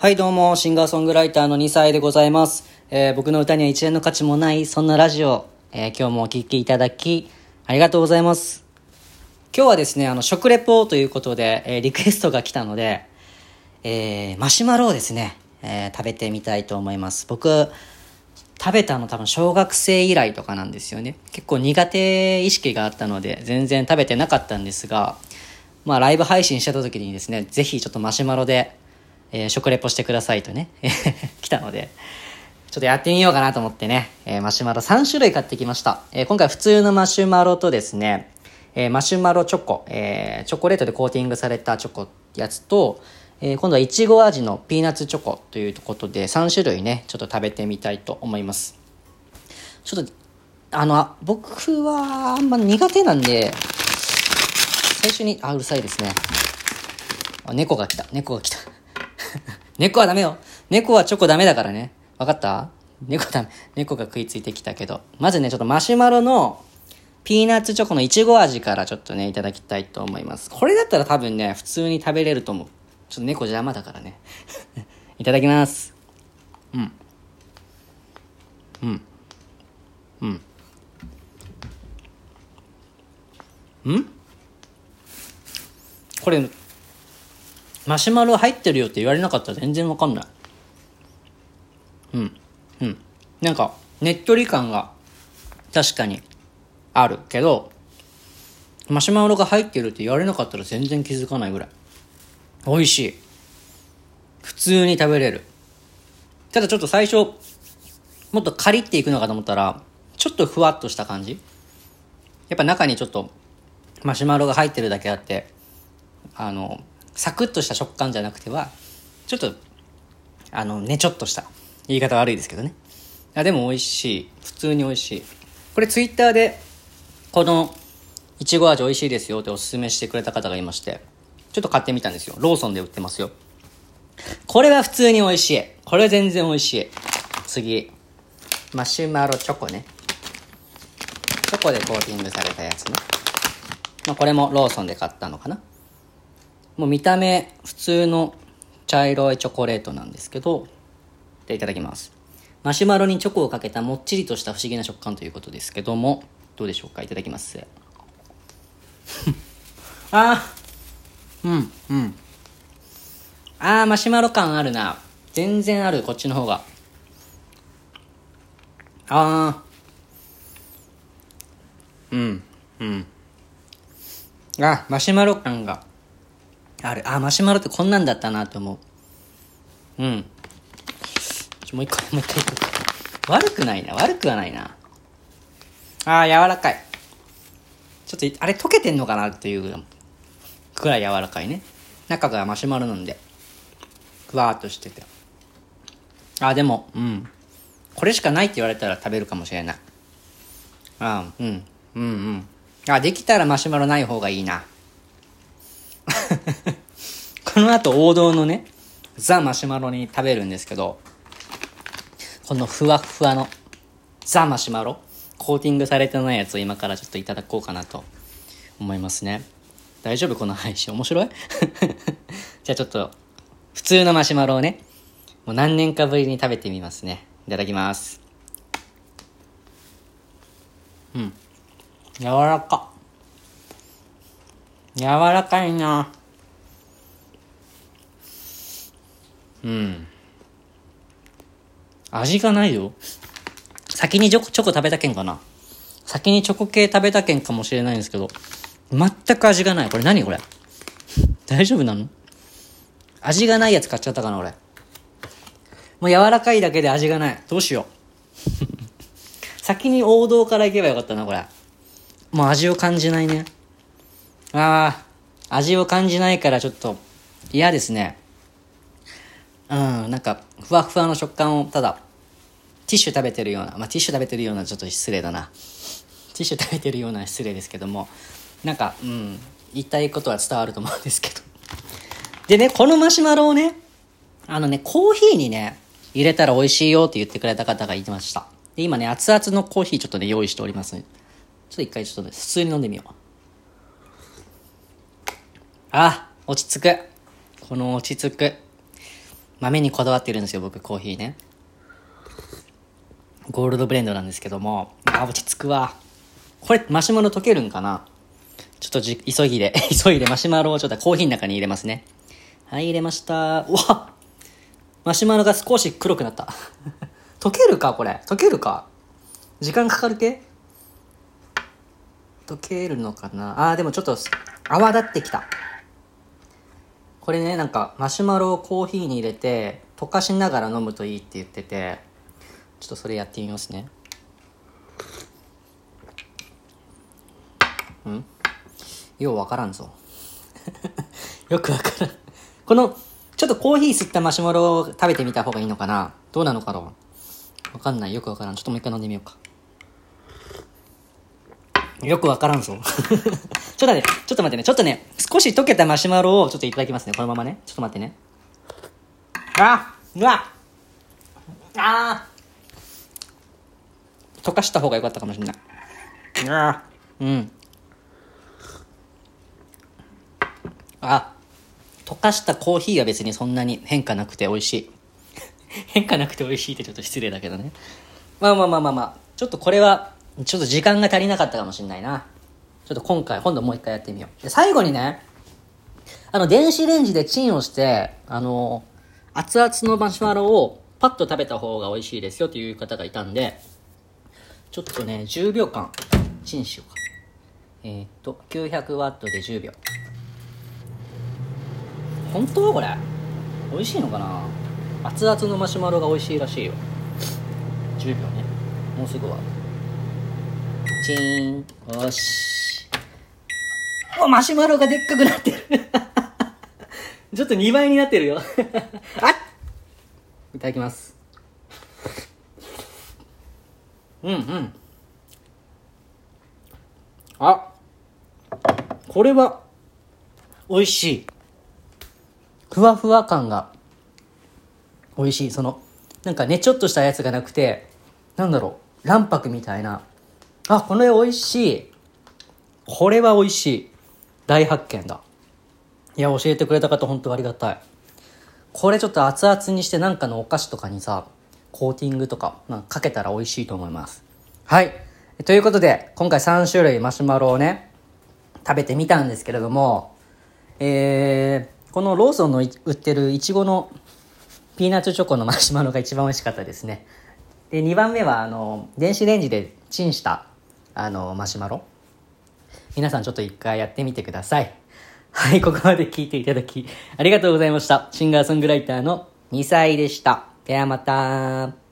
はい、どうも、シンガーソングライターの2歳でございます。えー僕の歌には一円の価値もない、そんなラジオ、えー今日もお聴きいただき、ありがとうございます。今日はですね、あの、食レポということで、えーリクエストが来たので、えマシュマロをですね、え食べてみたいと思います。僕、食べたの多分小学生以来とかなんですよね。結構苦手意識があったので、全然食べてなかったんですが、まあライブ配信してた時にですね、ぜひちょっとマシュマロで、えー食レポしてくださいとね、来たので、ちょっとやってみようかなと思ってね、えーマシュマロ3種類買ってきました。えー今回普通のマシュマロとですね、えーマシュマロチョコ、えーチョコレートでコーティングされたチョコやつと、えー今度はいちご味のピーナッツチョコということで3種類ね、ちょっと食べてみたいと思います。ちょっと、あの、僕はあんま苦手なんで、最初に、あ、うるさいですね。猫が来た。猫が来た。猫はダメよ。猫はチョコダメだからね。わかった？猫ダメ。猫が食いついてきたけど。まずね、ちょっとマシュマロのピーナッツチョコのいちご味からちょっとね、いただきたいと思います。これだったら多分ね、普通に食べれると思う。ちょっと猫邪魔だからね。いただきます。うん。うん。うん。ん？これ、マシュマロ入ってるよって言われなかったら全然わかんない。うん。うん。なんか、ねっとり感が確かにあるけど、マシュマロが入ってるって言われなかったら全然気づかないぐらい。美味しい。普通に食べれる。ただちょっと最初、もっとカリっていくのかと思ったら、ちょっとふわっとした感じやっぱ中にちょっとマシュマロが入ってるだけあって、あの、サクッとした食感じゃなくては、ちょっと、あの、ねちょっとした。言い方悪いですけどね。あでも美味しい。普通に美味しい。これツイッターで、この、いちご味美味しいですよっておすすめしてくれた方がいまして、ちょっと買ってみたんですよ。ローソンで売ってますよ。これは普通に美味しい。これ全然美味しい。次。マシュマロチョコね。チョコでコーティングされたやつね。まあ、これもローソンで買ったのかな。もう見た目普通の茶色いチョコレートなんですけど、でいただきます。マシュマロにチョコをかけたもっちりとした不思議な食感ということですけども、どうでしょうか？いただきます。あーうん、うん。あー、マシュマロ感あるな。全然ある、こっちの方が。あー。うん、うん。あ、マシュマロ感がある。あ、マシュマロってこんなんだったなと思う。うん。ちょ、もう一回、もう一回行こうか。悪くないな。悪くはないな。あー、柔らかい。ちょっと、あれ溶けてんのかなっていうくらい柔らかいね。中がマシュマロなんで。ふわーっとしてて。あ、でも、うん。これしかないって言われたら食べるかもしれない。あうん。うんうん。あ、できたらマシュマロない方がいいな。この後王道のね、ザ・マシュマロに食べるんですけど、このふわふわのザ・マシュマロ、コーティングされてないやつを今からちょっといただこうかなと思いますね。大丈夫この配信？面白い？じゃあちょっと、普通のマシュマロをね、もう何年かぶりに食べてみますね。いただきます。うん。柔らか。柔らかいな。うん。味がないよ。先にチョコ、チョコ食べたけんかな。先にチョコ系食べたけんかもしれないんですけど、全く味がない。これ何？これ 大丈夫なの？味がないやつ買っちゃったかな、俺。もう柔らかいだけで味がない。どうしよう。先に王道から行けばよかったな、これ。もう味を感じないね。ああ、味を感じないからちょっと嫌ですね。うん、なんか、ふわふわの食感を、ただ、ティッシュ食べてるような、まあ、ティッシュ食べてるようなちょっと失礼だな。ティッシュ食べてるような失礼ですけども、なんか、うん、言いたいことは伝わると思うんですけど。でね、このマシュマロをね、あのね、コーヒーにね、入れたら美味しいよって言ってくれた方がいてました。で、今ね、熱々のコーヒーちょっとね、用意しておりますので、ちょっと一回ちょっとね、普通に飲んでみよう。あ、落ち着く。この落ち着く。豆にこだわってるんですよ、僕、コーヒーね。ゴールドブレンドなんですけども、あ、落ち着くわ。これ、マシュマロ溶けるんかな？ちょっとじ、急ぎで、急いでマシュマロをちょっとコーヒーの中に入れますね。はい、入れました。うわマシュマロが少し黒くなった。溶けるかこれ？溶けるか？時間かかる系？溶けるのかな？あー、でもちょっと泡立ってきた。これね、なんかマシュマロをコーヒーに入れて溶かしながら飲むといいって言ってて、ちょっとそれやってみますね。ん？ようわからんぞ。よくわからん。この、ちょっとコーヒー吸ったマシュマロを食べてみた方がいいのかな？どうなのかなわかんない。よくわからん。ちょっともう一回飲んでみようか。よくわからんぞ。ちょっと待って、ちょっと待ってね。ちょっとね、少し溶けたマシュマロをちょっといただきますね。このままね。ちょっと待ってね。あうわあ溶かした方が良かったかもしれない。あうん。あ、溶かしたコーヒーは別にそんなに変化なくて美味しい。変化なくて美味しいってちょっと失礼だけどね。まあまあまあまあまあ。ちょっとこれは、ちょっと時間が足りなかったかもしれないな。ちょっと今回、今度もう一回やってみよう。で、最後にね、あの、電子レンジでチンをして、あの、熱々のマシュマロをパッと食べた方が美味しいですよという方がいたんで、ちょっとね、10秒間、チンしようか。えー、っと、900ワットで10秒。本当これ？美味しいのかな？熱々のマシュマロが美味しいらしいよ。10秒ね。もうすぐは。チン。よし。お、マシュマロがでっかくなってる。ちょっと2倍になってるよ。あいただきます。うんうん。あ、これは、美味しい。ふわふわ感が、美味しい。その、なんかね、ちょっとしたやつがなくて、なんだろう、卵白みたいな。あ、これ美味しい。これは美味しい。大発見だ。いや、教えてくれた方本当ありがたい。これちょっと熱々にしてなんかのお菓子とかにさ、コーティングとか、まあ、かけたら美味しいと思います。はい。ということで、今回3種類マシュマロをね、食べてみたんですけれども、えー、このローソンのい売ってるいちごのピーナッツチョコのマシュマロが一番美味しかったですね。で、2番目は、あの、電子レンジでチンした、あの、マシュマロ？皆さんちょっと一回やってみてください。はい、ここまで聞いていただき、ありがとうございました。シンガーソングライターの2歳でした。ではまた。